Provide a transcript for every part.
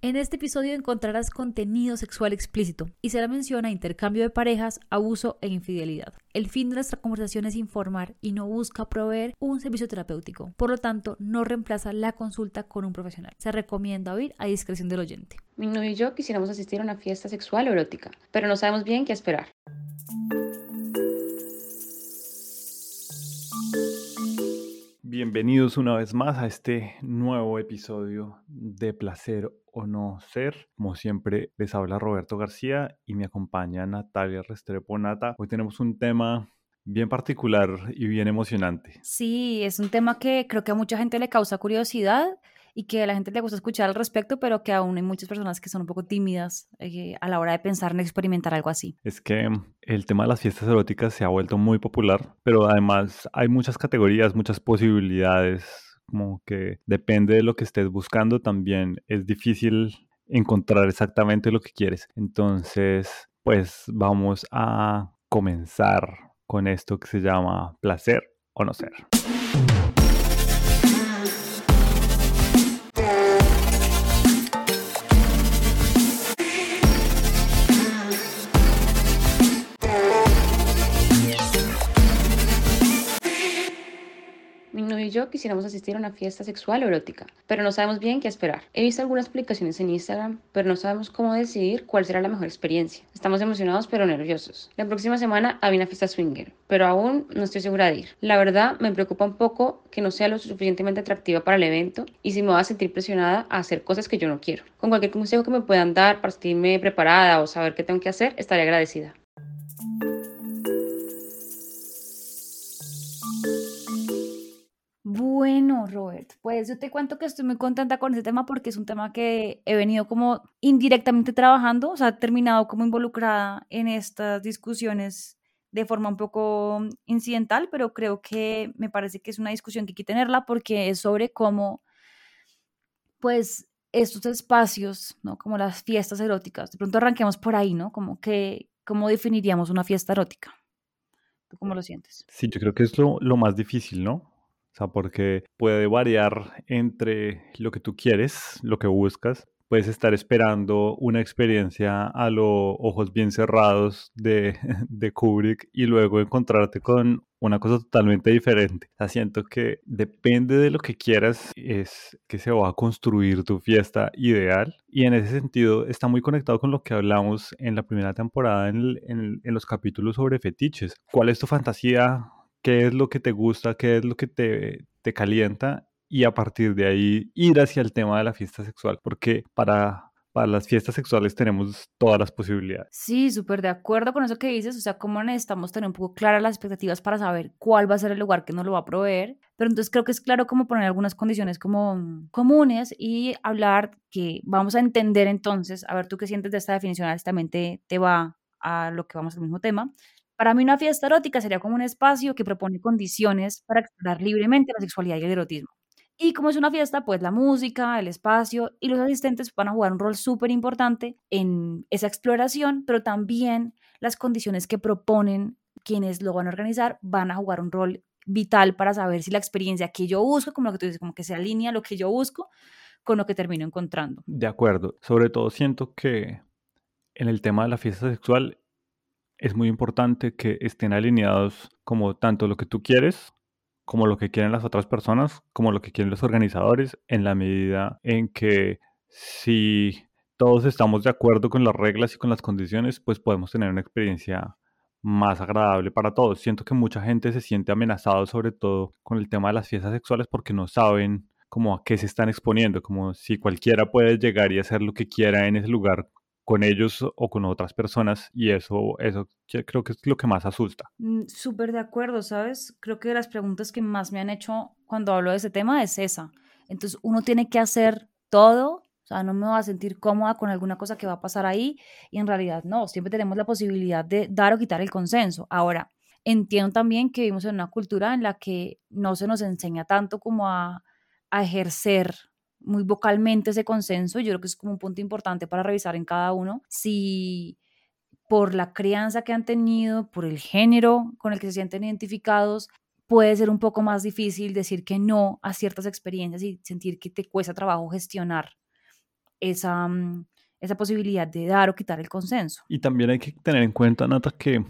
En este episodio encontrarás contenido sexual explícito y se la menciona intercambio de parejas, abuso e infidelidad. El fin de nuestra conversación es informar y no busca proveer un servicio terapéutico. Por lo tanto, no reemplaza la consulta con un profesional. Se recomienda oír a discreción del oyente. Mi novio y yo quisiéramos asistir a una fiesta sexual o erótica, pero no sabemos bien qué esperar. Bienvenidos una vez más a este nuevo episodio de Placer o No Ser. Como siempre, les habla Roberto García y me acompaña Natalia Restrepo Nata. Hoy tenemos un tema bien particular y bien emocionante. Sí, es un tema que creo que a mucha gente le causa curiosidad y que a la gente le gusta escuchar al respecto, pero que aún hay muchas personas que son un poco tímidas eh, a la hora de pensar en experimentar algo así. Es que el tema de las fiestas eróticas se ha vuelto muy popular, pero además hay muchas categorías, muchas posibilidades, como que depende de lo que estés buscando, también es difícil encontrar exactamente lo que quieres. Entonces, pues vamos a comenzar con esto que se llama placer o no ser. Quisiéramos asistir a una fiesta sexual o erótica, pero no sabemos bien qué esperar. He visto algunas publicaciones en Instagram, pero no sabemos cómo decidir cuál será la mejor experiencia. Estamos emocionados pero nerviosos. La próxima semana hay una fiesta swinger, pero aún no estoy segura de ir. La verdad, me preocupa un poco que no sea lo suficientemente atractiva para el evento y si me voy a sentir presionada a hacer cosas que yo no quiero. Con cualquier consejo que me puedan dar para sentirme preparada o saber qué tengo que hacer, estaré agradecida. Bueno, Robert, pues yo te cuento que estoy muy contenta con este tema porque es un tema que he venido como indirectamente trabajando, o sea, he terminado como involucrada en estas discusiones de forma un poco incidental, pero creo que me parece que es una discusión que hay que tenerla porque es sobre cómo, pues, estos espacios, ¿no? Como las fiestas eróticas, de pronto arranquemos por ahí, ¿no? Como que, ¿cómo definiríamos una fiesta erótica? ¿Tú cómo lo sientes? Sí, yo creo que es lo, lo más difícil, ¿no? Sea, porque puede variar entre lo que tú quieres, lo que buscas. Puedes estar esperando una experiencia a los ojos bien cerrados de, de Kubrick y luego encontrarte con una cosa totalmente diferente. O sea, siento que depende de lo que quieras, es que se va a construir tu fiesta ideal. Y en ese sentido está muy conectado con lo que hablamos en la primera temporada en, en, en los capítulos sobre fetiches. ¿Cuál es tu fantasía? Qué es lo que te gusta, qué es lo que te, te calienta y a partir de ahí ir hacia el tema de la fiesta sexual, porque para para las fiestas sexuales tenemos todas las posibilidades. Sí, súper de acuerdo con eso que dices, o sea, cómo necesitamos tener un poco claras las expectativas para saber cuál va a ser el lugar que nos lo va a proveer, pero entonces creo que es claro cómo poner algunas condiciones como comunes y hablar que vamos a entender entonces, a ver tú qué sientes de esta definición, exactamente te va a lo que vamos al mismo tema, para mí una fiesta erótica sería como un espacio que propone condiciones para explorar libremente la sexualidad y el erotismo. Y como es una fiesta, pues la música, el espacio y los asistentes van a jugar un rol súper importante en esa exploración, pero también las condiciones que proponen quienes lo van a organizar van a jugar un rol vital para saber si la experiencia que yo busco, como lo que tú dices, como que se alinea lo que yo busco con lo que termino encontrando. De acuerdo. Sobre todo siento que en el tema de la fiesta sexual es muy importante que estén alineados como tanto lo que tú quieres, como lo que quieren las otras personas, como lo que quieren los organizadores, en la medida en que si todos estamos de acuerdo con las reglas y con las condiciones, pues podemos tener una experiencia más agradable para todos. Siento que mucha gente se siente amenazado sobre todo con el tema de las fiestas sexuales porque no saben como a qué se están exponiendo, como si cualquiera puede llegar y hacer lo que quiera en ese lugar con ellos o con otras personas y eso, eso creo que es lo que más asusta. Mm, súper de acuerdo, ¿sabes? Creo que las preguntas que más me han hecho cuando hablo de ese tema es esa. Entonces uno tiene que hacer todo, o sea, no me va a sentir cómoda con alguna cosa que va a pasar ahí y en realidad no, siempre tenemos la posibilidad de dar o quitar el consenso. Ahora, entiendo también que vivimos en una cultura en la que no se nos enseña tanto como a, a ejercer muy vocalmente ese consenso. Yo creo que es como un punto importante para revisar en cada uno si por la crianza que han tenido, por el género con el que se sienten identificados, puede ser un poco más difícil decir que no a ciertas experiencias y sentir que te cuesta trabajo gestionar esa, mm, esa posibilidad de dar o quitar el consenso. Y también hay que tener en cuenta, Nata, que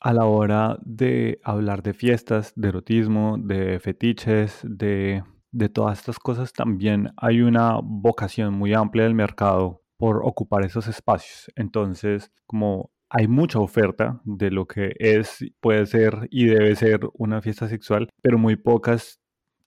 a la hora de hablar de fiestas, de erotismo, de fetiches, de, de todas estas cosas, también hay una vocación muy amplia del mercado por ocupar esos espacios. Entonces, como hay mucha oferta de lo que es, puede ser y debe ser una fiesta sexual, pero muy pocas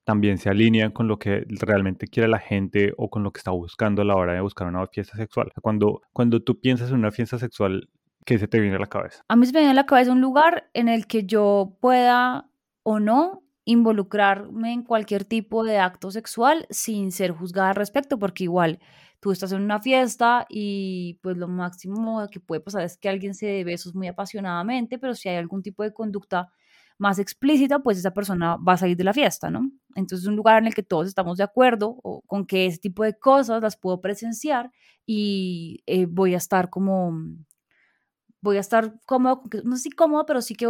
también se alinean con lo que realmente quiere la gente o con lo que está buscando a la hora de buscar una fiesta sexual. Cuando, cuando tú piensas en una fiesta sexual, ¿qué se te viene a la cabeza? A mí se me viene a la cabeza un lugar en el que yo pueda o no involucrarme en cualquier tipo de acto sexual sin ser juzgada al respecto, porque igual tú estás en una fiesta y pues lo máximo que puede pasar es que alguien se dé besos muy apasionadamente, pero si hay algún tipo de conducta más explícita, pues esa persona va a salir de la fiesta, ¿no? Entonces es un lugar en el que todos estamos de acuerdo con que ese tipo de cosas las puedo presenciar y eh, voy a estar como, voy a estar cómodo, no sé si cómodo, pero sí que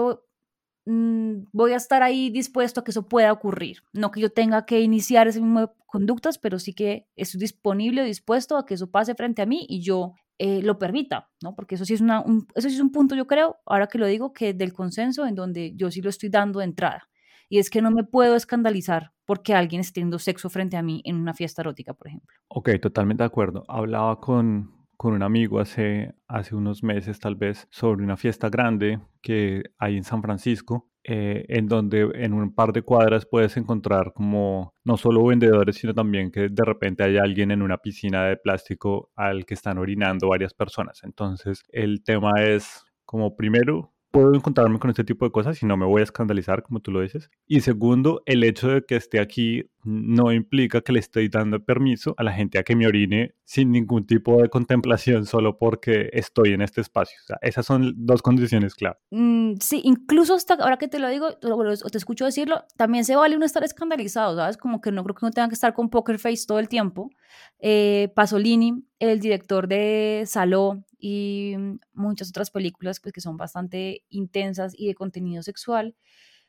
voy a estar ahí dispuesto a que eso pueda ocurrir. No que yo tenga que iniciar ese mismo conductas, pero sí que estoy disponible, dispuesto a que eso pase frente a mí y yo eh, lo permita, ¿no? Porque eso sí, es una, un, eso sí es un punto, yo creo, ahora que lo digo, que del consenso en donde yo sí lo estoy dando de entrada. Y es que no me puedo escandalizar porque alguien esté teniendo sexo frente a mí en una fiesta erótica, por ejemplo. Ok, totalmente de acuerdo. Hablaba con, con un amigo hace, hace unos meses tal vez sobre una fiesta grande que hay en San Francisco eh, en donde en un par de cuadras puedes encontrar como no solo vendedores, sino también que de repente hay alguien en una piscina de plástico al que están orinando varias personas. Entonces el tema es como primero puedo encontrarme con este tipo de cosas y no me voy a escandalizar, como tú lo dices. Y segundo, el hecho de que esté aquí no implica que le estoy dando permiso a la gente a que me orine sin ningún tipo de contemplación solo porque estoy en este espacio. Esas son dos condiciones clave. Mm, sí, incluso hasta ahora que te lo digo o te escucho decirlo, también se vale uno estar escandalizado, ¿sabes? Como que no creo que uno tenga que estar con poker face todo el tiempo. Eh, Pasolini, el director de Saló y muchas otras películas pues, que son bastante intensas y de contenido sexual,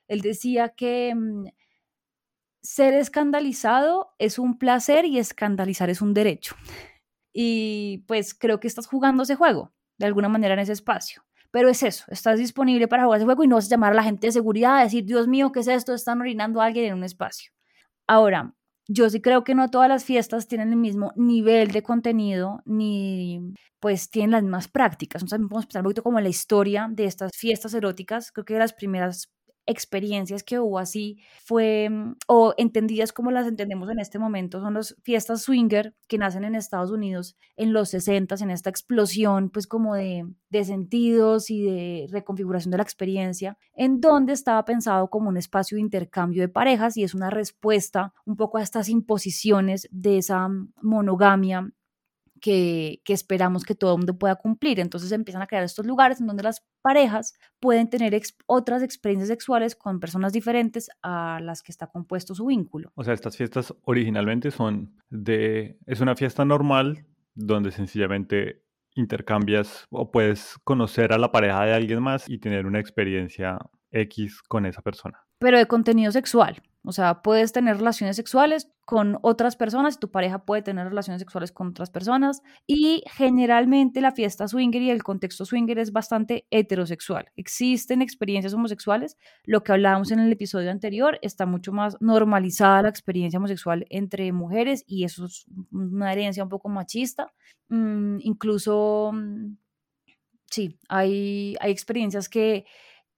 él decía que mm, ser escandalizado es un placer y escandalizar es un derecho. Y pues creo que estás jugando ese juego de alguna manera en ese espacio. Pero es eso, estás disponible para jugar ese juego y no vas a llamar a la gente de seguridad a decir, Dios mío, ¿qué es esto? Están orinando a alguien en un espacio. Ahora, yo sí creo que no todas las fiestas tienen el mismo nivel de contenido ni pues tienen las mismas prácticas. Entonces también podemos pensar un poquito como la historia de estas fiestas eróticas. Creo que las primeras experiencias que hubo así fue, mm, o entendidas como las entendemos en este momento, son las fiestas swinger que nacen en Estados Unidos en los 60, en esta explosión pues como de, de sentidos y de reconfiguración de la experiencia, en donde estaba pensado como un espacio de intercambio de parejas y es una respuesta un poco a estas imposiciones de esa mm, monogamia que, esperamos que todo el mundo pueda cumplir. Entonces empiezan a crear estos lugares en donde las parejas pueden tener otras experiencias sexuales con personas diferentes a las que está compuesto su vínculo. O sea, estas fiestas originalmente son de... Es una fiesta normal donde sencillamente intercambias o puedes conocer a la pareja de alguien más y tener una experiencia X con esa persona. Pero de contenido sexual. O sea, puedes tener relaciones sexuales con otras personas y tu pareja puede tener relaciones sexuales con otras personas. Y generalmente la fiesta swinger y el contexto swinger es bastante heterosexual. Existen experiencias homosexuales. Lo que hablábamos en el episodio anterior, está mucho más normalizada la experiencia homosexual entre mujeres y eso es una herencia un poco machista. Mm, incluso, mm, sí, hay, hay experiencias que,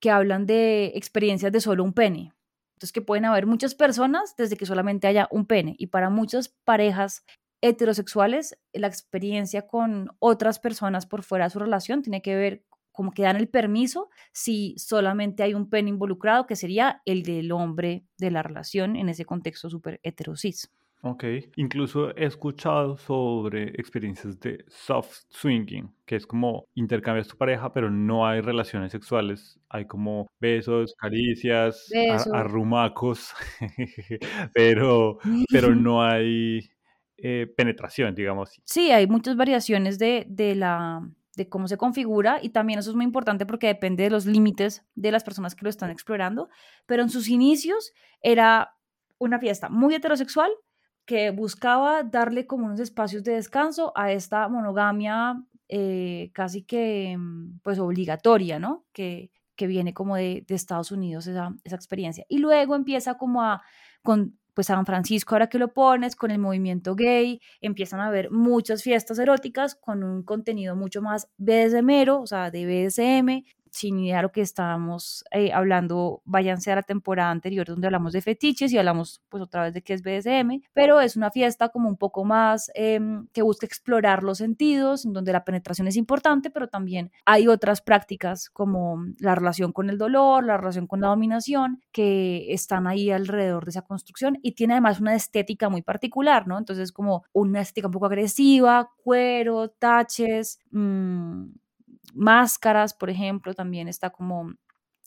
que hablan de experiencias de solo un pene entonces, que pueden haber muchas personas desde que solamente haya un pene. Y para muchas parejas heterosexuales, la experiencia con otras personas por fuera de su relación tiene que ver como que dan el permiso si solamente hay un pene involucrado, que sería el del hombre de la relación en ese contexto súper heterosis. Ok, incluso he escuchado sobre experiencias de soft swinging, que es como intercambias tu pareja, pero no hay relaciones sexuales, hay como besos, caricias, arrumacos, pero, pero no hay eh, penetración, digamos. Sí, hay muchas variaciones de, de la, de cómo se configura y también eso es muy importante porque depende de los límites de las personas que lo están explorando, pero en sus inicios era una fiesta muy heterosexual que buscaba darle como unos espacios de descanso a esta monogamia eh, casi que mm, pues obligatoria, ¿no? Que, que viene como de, de Estados Unidos esa, esa, experiencia. Y luego empieza como a, con pues San Francisco, ahora que lo pones, con el movimiento gay, empiezan a haber muchas fiestas eróticas con un contenido mucho más BDSMero, o sea, de BDSM, sin idea de lo que estábamos eh, hablando, váyanse a la temporada anterior donde hablamos de fetiches y hablamos pues otra vez de qué es BDSM, pero es una fiesta como un poco más em, que busca explorar los sentidos, en donde la penetración es importante, pero también hay otras prácticas como la relación con el dolor, la relación con la dominación, que están ahí alrededor de esa construcción y tiene además una estética muy particular, ¿no? Entonces como una estética un poco agresiva, cuero, taches, mmm, máscaras, por ejemplo, también está como,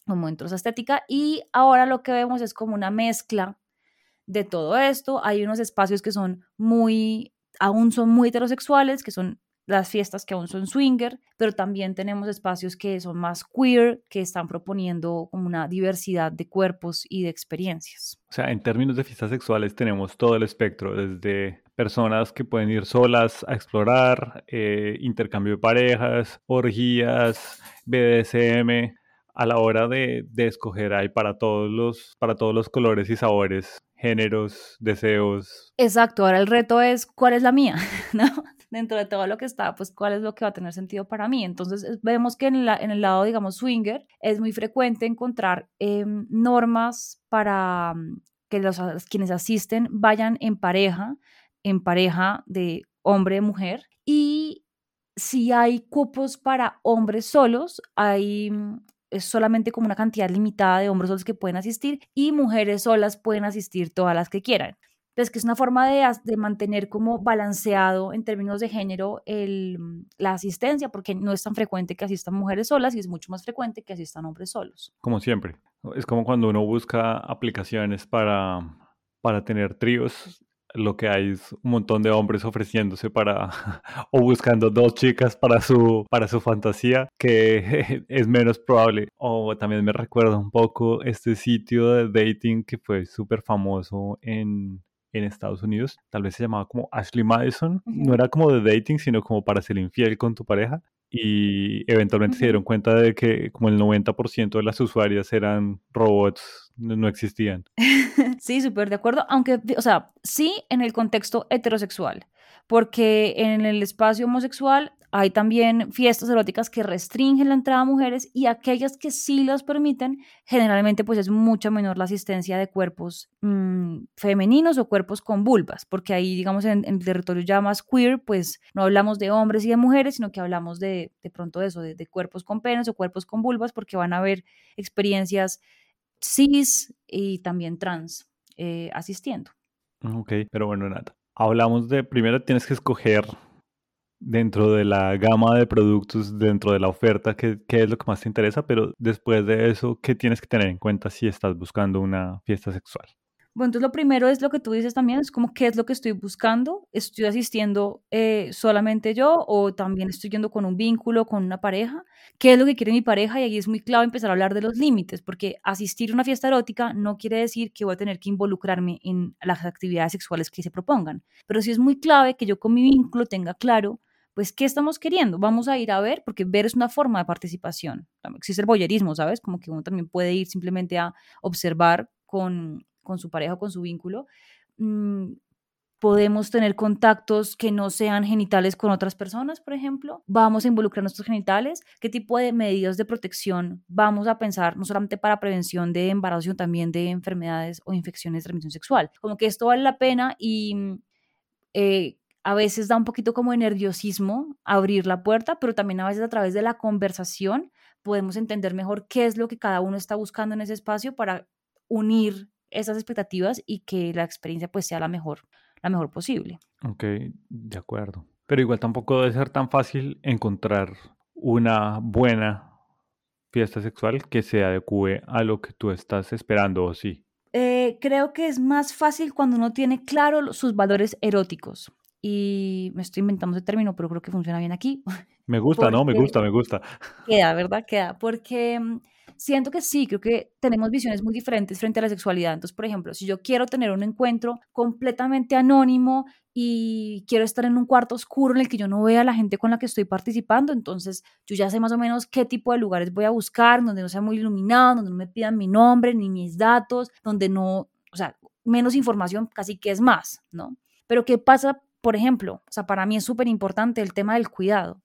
como dentro de esa estética. Y ahora lo que vemos es como una mezcla de todo esto. Hay unos espacios que son muy, aún son muy heterosexuales, que son las fiestas que aún son swinger, pero también tenemos espacios que son más queer, que están proponiendo una diversidad de cuerpos y de experiencias. O sea, en términos de fiestas sexuales tenemos todo el espectro, desde personas que pueden ir solas a explorar, eh, intercambio de parejas, orgías, BDSM. A la hora de, de escoger hay para todos los, para todos los colores y sabores géneros, deseos. Exacto, ahora el reto es cuál es la mía, ¿no? Dentro de todo lo que está, pues cuál es lo que va a tener sentido para mí. Entonces vemos que en, la, en el lado, digamos, swinger, es muy frecuente encontrar eh, normas para mm, que los quienes asisten vayan en pareja, en pareja de hombre-mujer. Y si hay cupos para hombres solos, hay mm, solamente como una cantidad limitada de hombres solos que pueden asistir y mujeres solas pueden asistir todas las que quieran. Entonces, que es una forma de, de mantener como balanceado en términos de género el, la asistencia, porque no es tan frecuente que asistan mujeres solas y es mucho más frecuente que asistan hombres solos. Como siempre, es como cuando uno busca aplicaciones para, para tener tríos, lo que hay es un montón de hombres ofreciéndose para o buscando dos chicas para su para su fantasía que es menos probable. O también me recuerda un poco este sitio de dating que fue súper famoso en en Estados Unidos, tal vez se llamaba como Ashley Madison, no era como de dating, sino como para ser infiel con tu pareja, y eventualmente se dieron cuenta de que como el 90% de las usuarias eran robots, no existían. sí, súper de acuerdo, aunque, o sea, sí en el contexto heterosexual, porque en el espacio homosexual hay también fiestas eróticas que restringen la entrada a mujeres y aquellas que sí las permiten, generalmente pues es mucho menor la asistencia de cuerpos mmm, femeninos o cuerpos con vulvas, porque ahí digamos en, el territorio ya más queer pues no hablamos de hombres y de mujeres, sino que hablamos de, de pronto de eso, de, de cuerpos con penes o cuerpos con vulvas, porque van a haber experiencias cis y también trans eh, asistiendo. Ok, pero bueno, nada. Hablamos de, primero tienes que escoger dentro de la gama de productos, dentro de la oferta, qué, qué, es lo que más te interesa, pero después de eso, ¿qué tienes que tener en cuenta si estás buscando una fiesta sexual? Bueno, entonces lo primero es lo que tú dices también, es como qué es lo que estoy buscando, estoy asistiendo eh, solamente yo o también estoy yendo con un vínculo, con una pareja, qué es lo que quiere mi pareja y ahí es muy clave empezar a hablar de los límites, porque asistir a una fiesta erótica no quiere decir que voy a tener que involucrarme en las actividades sexuales que se propongan, pero sí es muy clave que yo con mi vínculo tenga claro pues, ¿qué estamos queriendo? Vamos a ir a ver, porque ver es una forma de participación. Existe el boyerismo, ¿sabes? Como que uno también puede ir simplemente a observar con, con su pareja o con su vínculo. Mm, podemos tener contactos que no sean genitales con otras personas, por ejemplo. Vamos a involucrar nuestros genitales. ¿Qué tipo de medidas de protección vamos a pensar, no solamente para prevención de embarazo, sino también de enfermedades o infecciones de transmisión sexual? Como que esto vale la pena y eh, a veces da un poquito como de nerviosismo abrir la puerta, pero también a veces a través de la conversación podemos entender mejor qué es lo que cada uno está buscando en ese espacio para unir esas expectativas y que la experiencia pues sea la mejor, la mejor posible. Ok, de acuerdo. Pero igual tampoco debe ser tan fácil encontrar una buena fiesta sexual que se adecue a lo que tú estás esperando o sí. Eh, creo que es más fácil cuando uno tiene claro sus valores eróticos y me estoy inventando ese término, pero creo que funciona bien aquí. Me gusta, ¿no? Me gusta, me gusta. Queda, ¿verdad? Queda. Porque mm, siento que sí, creo que tenemos visiones muy diferentes frente a la sexualidad. Entonces, por ejemplo, si yo quiero tener un encuentro completamente anónimo y quiero estar en un cuarto oscuro en el que yo no vea a la gente con la que estoy participando, entonces yo ya sé más o menos qué tipo de lugares voy a buscar, donde no sea muy iluminado, donde no me pidan mi nombre ni mis datos, donde no, o sea, menos información casi que es más, ¿no? Pero ¿qué pasa, por ejemplo? O sea, para mí es súper importante el tema del cuidado.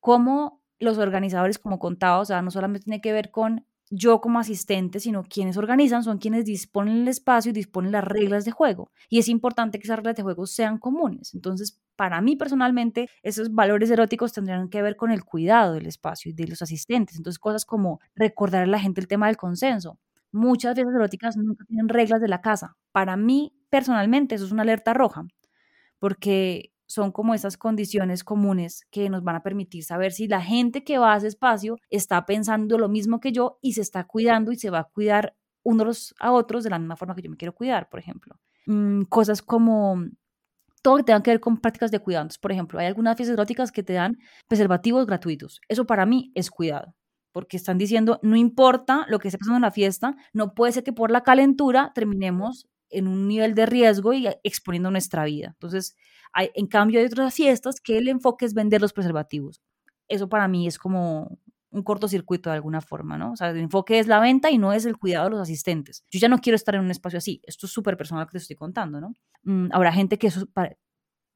Cómo los organizadores, como contaba, o sea, no solamente tiene que ver con yo como asistente, sino quienes organizan son quienes disponen el espacio y disponen las reglas de juego. Y es importante que esas reglas de juego sean comunes. Entonces, para mí personalmente, esos valores eróticos tendrían que ver con el cuidado del espacio y de los asistentes. Entonces, cosas como recordar a la gente el tema del consenso. Muchas fiestas eróticas nunca tienen reglas de la casa. Para mí, personalmente, eso es una alerta roja, porque son como esas condiciones comunes que nos van a permitir saber si la gente que va a ese espacio está pensando lo mismo que yo y se está cuidando y se va a cuidar unos a otros de la misma forma que yo me quiero cuidar, por ejemplo. Mm, cosas como todo que tenga que ver con prácticas de cuidado. por ejemplo, hay algunas fiestas eróticas que te dan preservativos gratuitos. Eso para mí es cuidado, porque están diciendo, no importa lo que esté pasando en la fiesta, no puede ser que por la calentura terminemos en un nivel de riesgo y exponiendo nuestra vida. Entonces, hay, en cambio, hay otras fiestas que el enfoque es vender los preservativos. Eso para mí es como un cortocircuito de alguna forma, ¿no? O sea, el enfoque es la venta y no es el cuidado de los asistentes. Yo ya no quiero estar en un espacio así. Esto es súper personal que te estoy contando, ¿no? Mm, habrá gente que eso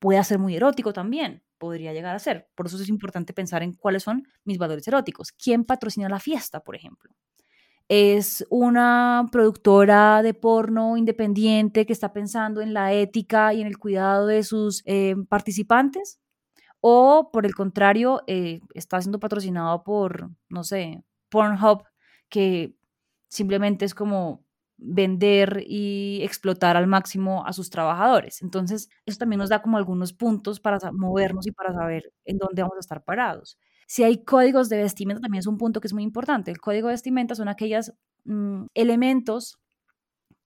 puede ser muy erótico también, podría llegar a ser. Por eso es importante pensar en cuáles son mis valores eróticos. ¿Quién patrocina la fiesta, por ejemplo? Es una productora de porno independiente que está pensando en la ética y en el cuidado de sus eh, participantes, o por el contrario, eh, está siendo patrocinado por, no sé, Pornhub, que simplemente es como vender y explotar al máximo a sus trabajadores. Entonces, eso también nos da como algunos puntos para movernos y para saber en dónde vamos a estar parados. Si hay códigos de vestimenta, también es un punto que es muy importante. El código de vestimenta son aquellos mm, elementos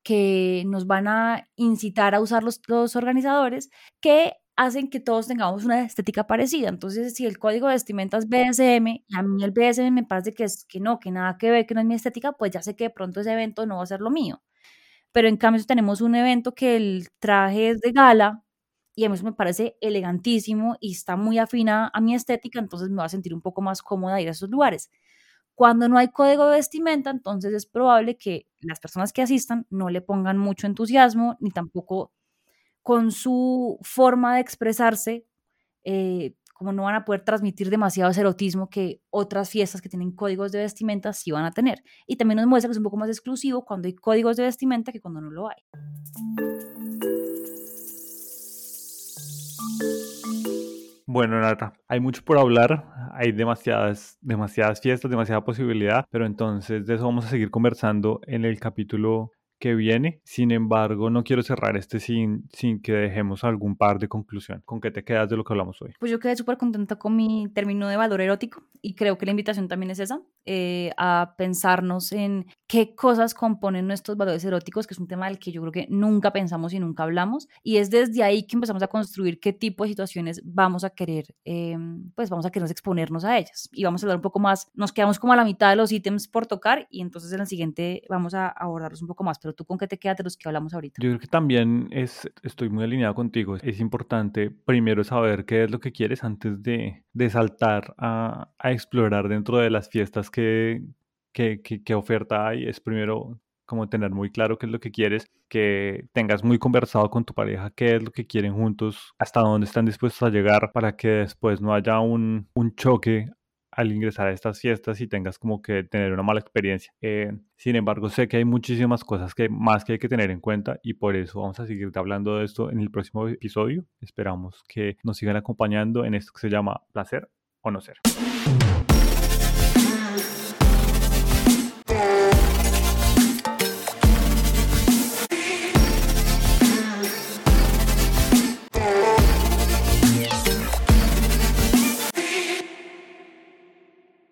que nos van a incitar a usar los, los organizadores que hacen que todos tengamos una estética parecida. Entonces, si el código de vestimenta es BSM y a mí el BSM me parece que, es, que no, que nada que ver, que no es mi estética, pues ya sé que de pronto ese evento no va a ser lo mío. Pero en cambio, si tenemos un evento que el traje es de gala, y a mí eso me parece elegantísimo y está muy afina a mi estética, entonces me voy a sentir un poco más cómoda ir a esos lugares. Cuando no hay código de vestimenta, entonces es probable que las personas que asistan no le pongan mucho entusiasmo ni tampoco con su forma de expresarse, eh, como no van a poder transmitir demasiado erotismo que otras fiestas que tienen códigos de vestimenta sí van a tener. Y también nos muestra que es un poco más exclusivo cuando hay códigos de vestimenta que cuando no lo hay. Bueno, Nata, hay mucho por hablar, hay demasiadas, demasiadas fiestas, demasiada posibilidad, pero entonces de eso vamos a seguir conversando en el capítulo que viene. Sin embargo, no quiero cerrar este sin, sin que dejemos algún par de conclusión. ¿Con qué te quedas de lo que hablamos hoy? Pues yo quedé súper contenta con mi término de valor erótico y creo que la invitación también es esa, eh, a pensarnos en qué cosas componen nuestros valores eróticos, que es un tema del que yo creo que nunca pensamos y nunca hablamos. Y es desde ahí que empezamos a construir qué tipo de situaciones vamos a querer, em, pues vamos a querer exponernos a ellas. Y vamos a hablar un poco más, nos quedamos como a la mitad de los ítems por tocar y entonces en el siguiente vamos a abordarlos un poco más pero tú con qué te quedas de los que hablamos ahorita. Yo creo que también es, estoy muy alineado contigo. Es importante primero saber qué es lo que quieres antes de, de saltar a, a, explorar dentro de las fiestas que, que, que, oferta hay. Es primero como tener muy claro qué es lo que quieres, que tengas muy conversado con tu pareja qué es lo que quieren juntos, hasta dónde están dispuestos a llegar para que después no haya un, un choque al ingresar a estas fiestas y tengas como que tener una mala experiencia. Eh, sin embargo, sé que hay muchísimas cosas que más que hay que tener en cuenta y por eso vamos a seguir hablando de esto en el próximo episodio. Esperamos que nos sigan acompañando en esto que se llama placer o no ser.